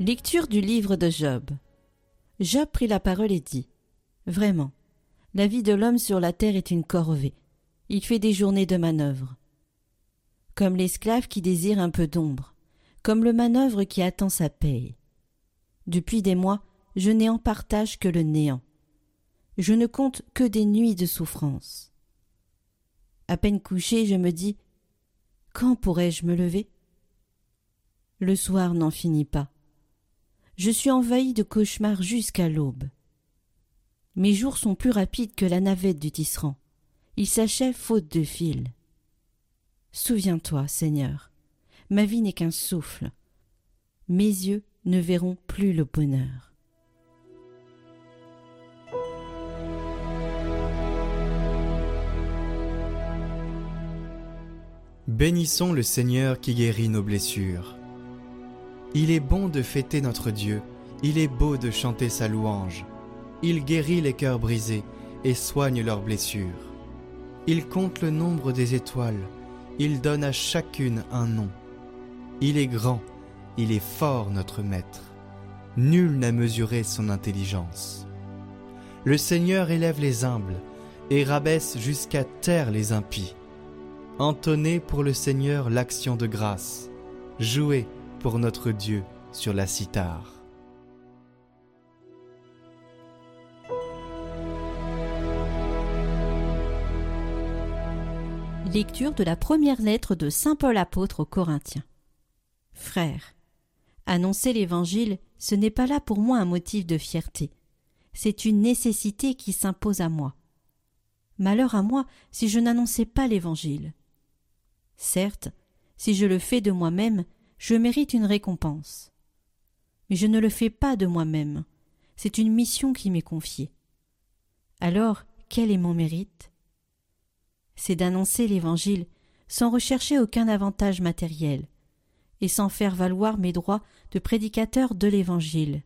Lecture du livre de Job. Job prit la parole et dit Vraiment, la vie de l'homme sur la terre est une corvée. Il fait des journées de manœuvre. Comme l'esclave qui désire un peu d'ombre, comme le manœuvre qui attend sa paye. Depuis des mois, je n'ai en partage que le néant. Je ne compte que des nuits de souffrance. À peine couché, je me dis Quand pourrais-je me lever? Le soir n'en finit pas. Je suis envahi de cauchemars jusqu'à l'aube. Mes jours sont plus rapides que la navette du tisserand. Ils s'achèvent faute de fil. Souviens-toi, Seigneur, ma vie n'est qu'un souffle. Mes yeux ne verront plus le bonheur. Bénissons le Seigneur qui guérit nos blessures. Il est bon de fêter notre Dieu, il est beau de chanter sa louange. Il guérit les cœurs brisés et soigne leurs blessures. Il compte le nombre des étoiles, il donne à chacune un nom. Il est grand, il est fort notre Maître. Nul n'a mesuré son intelligence. Le Seigneur élève les humbles et rabaisse jusqu'à terre les impies. Entonnez pour le Seigneur l'action de grâce. Jouez pour notre Dieu sur la cithare. Lecture de la première lettre de Saint Paul apôtre aux Corinthiens. Frères, annoncer l'Évangile, ce n'est pas là pour moi un motif de fierté. C'est une nécessité qui s'impose à moi. Malheur à moi si je n'annonçais pas l'Évangile. Certes, si je le fais de moi-même, je mérite une récompense. Mais je ne le fais pas de moi-même. C'est une mission qui m'est confiée. Alors, quel est mon mérite? C'est d'annoncer l'Évangile sans rechercher aucun avantage matériel, et sans faire valoir mes droits de prédicateur de l'Évangile.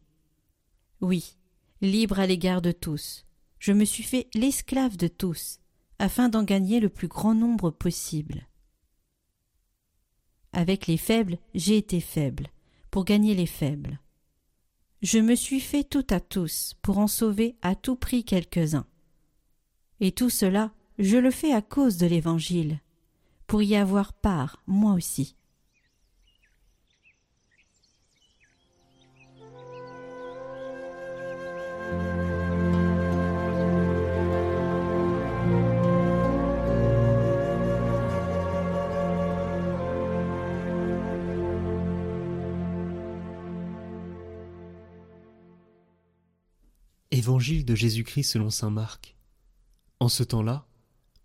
Oui, libre à l'égard de tous, je me suis fait l'esclave de tous, afin d'en gagner le plus grand nombre possible. Avec les faibles, j'ai été faible, pour gagner les faibles. Je me suis fait tout à tous, pour en sauver à tout prix quelques-uns. Et tout cela, je le fais à cause de l'Évangile, pour y avoir part, moi aussi. Évangile de Jésus-Christ selon saint Marc. En ce temps-là,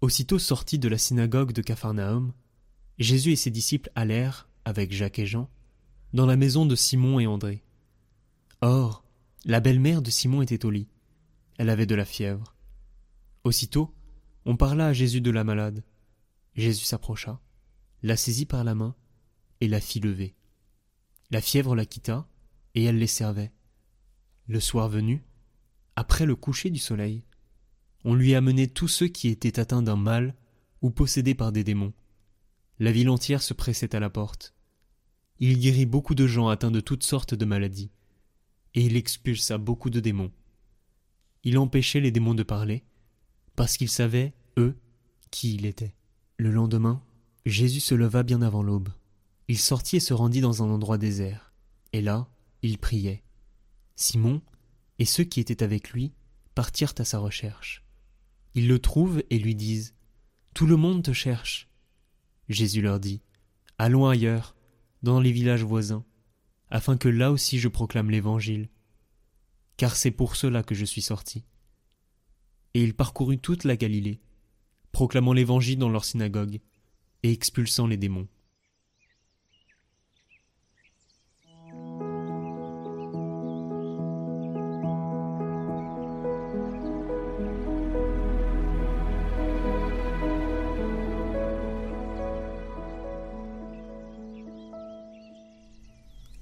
aussitôt sortis de la synagogue de Capharnaüm, Jésus et ses disciples allèrent, avec Jacques et Jean, dans la maison de Simon et André. Or, la belle-mère de Simon était au lit. Elle avait de la fièvre. Aussitôt, on parla à Jésus de la malade. Jésus s'approcha, la saisit par la main et la fit lever. La fièvre la quitta et elle les servait. Le soir venu, après le coucher du soleil, on lui amenait tous ceux qui étaient atteints d'un mal ou possédés par des démons. La ville entière se pressait à la porte. Il guérit beaucoup de gens atteints de toutes sortes de maladies, et il expulsa beaucoup de démons. Il empêchait les démons de parler, parce qu'ils savaient, eux, qui il était. Le lendemain, Jésus se leva bien avant l'aube. Il sortit et se rendit dans un endroit désert, et là, il priait. Simon, et ceux qui étaient avec lui partirent à sa recherche. Ils le trouvent et lui disent Tout le monde te cherche. Jésus leur dit Allons ailleurs, dans les villages voisins, afin que là aussi je proclame l'Évangile, car c'est pour cela que je suis sorti. Et il parcourut toute la Galilée, proclamant l'Évangile dans leur synagogue et expulsant les démons.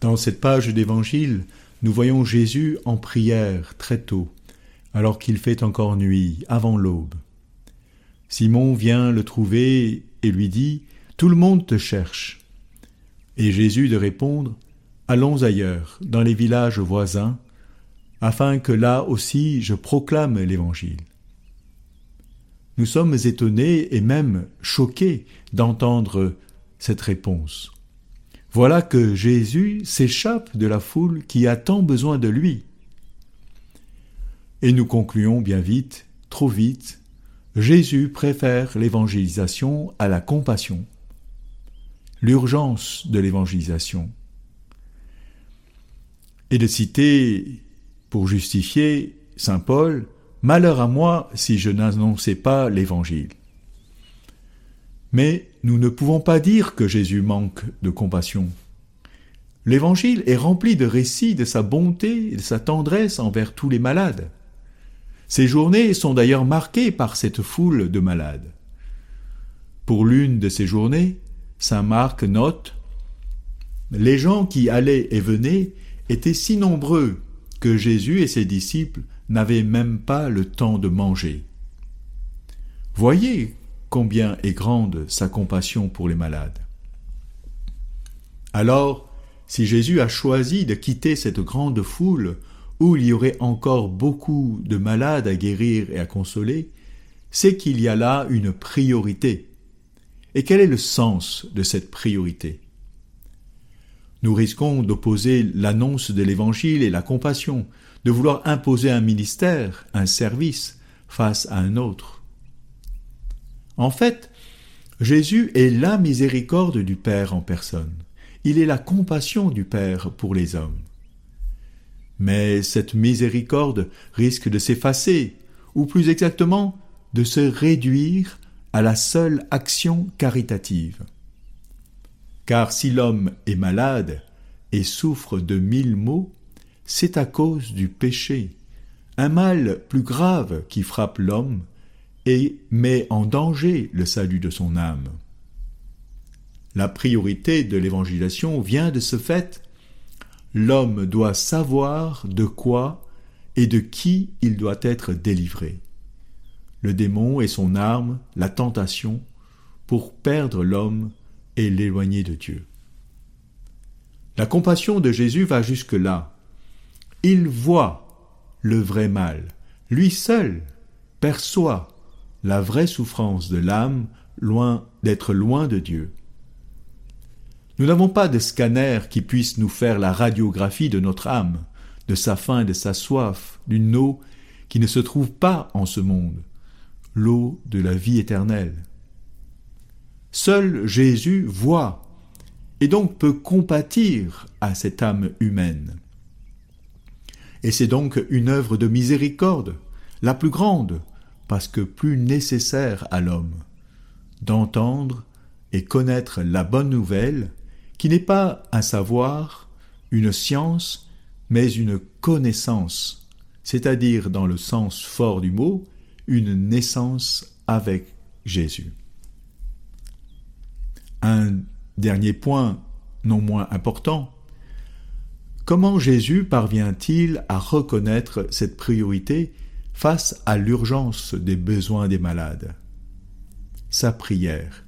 Dans cette page d'Évangile, nous voyons Jésus en prière très tôt, alors qu'il fait encore nuit, avant l'aube. Simon vient le trouver et lui dit Tout le monde te cherche. Et Jésus de répondre Allons ailleurs, dans les villages voisins, afin que là aussi je proclame l'Évangile. Nous sommes étonnés et même choqués d'entendre cette réponse. Voilà que Jésus s'échappe de la foule qui a tant besoin de lui. Et nous concluons bien vite, trop vite, Jésus préfère l'évangélisation à la compassion. L'urgence de l'évangélisation. Et de citer, pour justifier, Saint Paul, Malheur à moi si je n'annonçais pas l'Évangile. Mais nous ne pouvons pas dire que Jésus manque de compassion. L'Évangile est rempli de récits de sa bonté et de sa tendresse envers tous les malades. Ces journées sont d'ailleurs marquées par cette foule de malades. Pour l'une de ces journées, Saint Marc note Les gens qui allaient et venaient étaient si nombreux que Jésus et ses disciples n'avaient même pas le temps de manger. Voyez combien est grande sa compassion pour les malades. Alors, si Jésus a choisi de quitter cette grande foule où il y aurait encore beaucoup de malades à guérir et à consoler, c'est qu'il y a là une priorité. Et quel est le sens de cette priorité? Nous risquons d'opposer l'annonce de l'Évangile et la compassion, de vouloir imposer un ministère, un service, face à un autre. En fait, Jésus est la miséricorde du Père en personne. Il est la compassion du Père pour les hommes. Mais cette miséricorde risque de s'effacer, ou plus exactement, de se réduire à la seule action caritative. Car si l'homme est malade et souffre de mille maux, c'est à cause du péché, un mal plus grave qui frappe l'homme et met en danger le salut de son âme. La priorité de l'évangélisation vient de ce fait l'homme doit savoir de quoi et de qui il doit être délivré. Le démon est son arme, la tentation, pour perdre l'homme et l'éloigner de Dieu. La compassion de Jésus va jusque-là. Il voit le vrai mal. Lui seul perçoit la vraie souffrance de l'âme loin d'être loin de Dieu. Nous n'avons pas de scanner qui puisse nous faire la radiographie de notre âme, de sa faim de sa soif, d'une eau qui ne se trouve pas en ce monde, l'eau de la vie éternelle. Seul Jésus voit et donc peut compatir à cette âme humaine. Et c'est donc une œuvre de miséricorde, la plus grande, parce que plus nécessaire à l'homme, d'entendre et connaître la bonne nouvelle qui n'est pas un savoir, une science, mais une connaissance, c'est-à-dire dans le sens fort du mot, une naissance avec Jésus. Un dernier point, non moins important, comment Jésus parvient-il à reconnaître cette priorité face à l'urgence des besoins des malades Sa prière.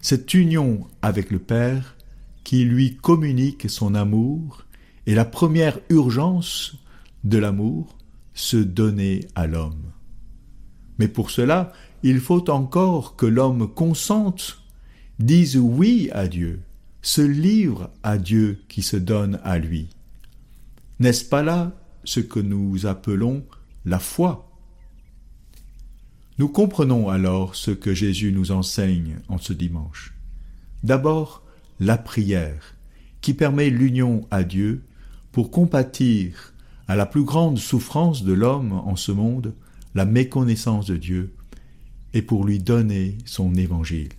Cette union avec le Père qui lui communique son amour, et la première urgence de l'amour, se donner à l'homme. Mais pour cela, il faut encore que l'homme consente, dise oui à Dieu, se livre à Dieu qui se donne à lui. N'est-ce pas là ce que nous appelons la foi Nous comprenons alors ce que Jésus nous enseigne en ce dimanche. D'abord, la prière, qui permet l'union à Dieu pour compatir à la plus grande souffrance de l'homme en ce monde, la méconnaissance de Dieu, et pour lui donner son évangile.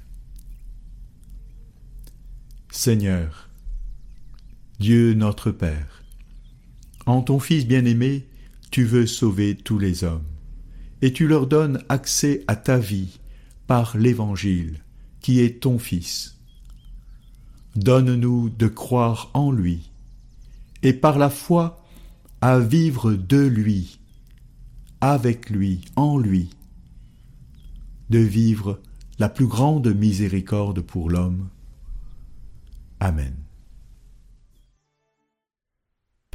Seigneur, Dieu notre Père, en ton Fils bien-aimé, tu veux sauver tous les hommes, et tu leur donnes accès à ta vie par l'Évangile, qui est ton Fils. Donne-nous de croire en lui, et par la foi à vivre de lui, avec lui, en lui, de vivre la plus grande miséricorde pour l'homme. Amen.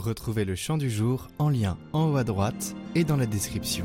Retrouvez le chant du jour en lien en haut à droite et dans la description.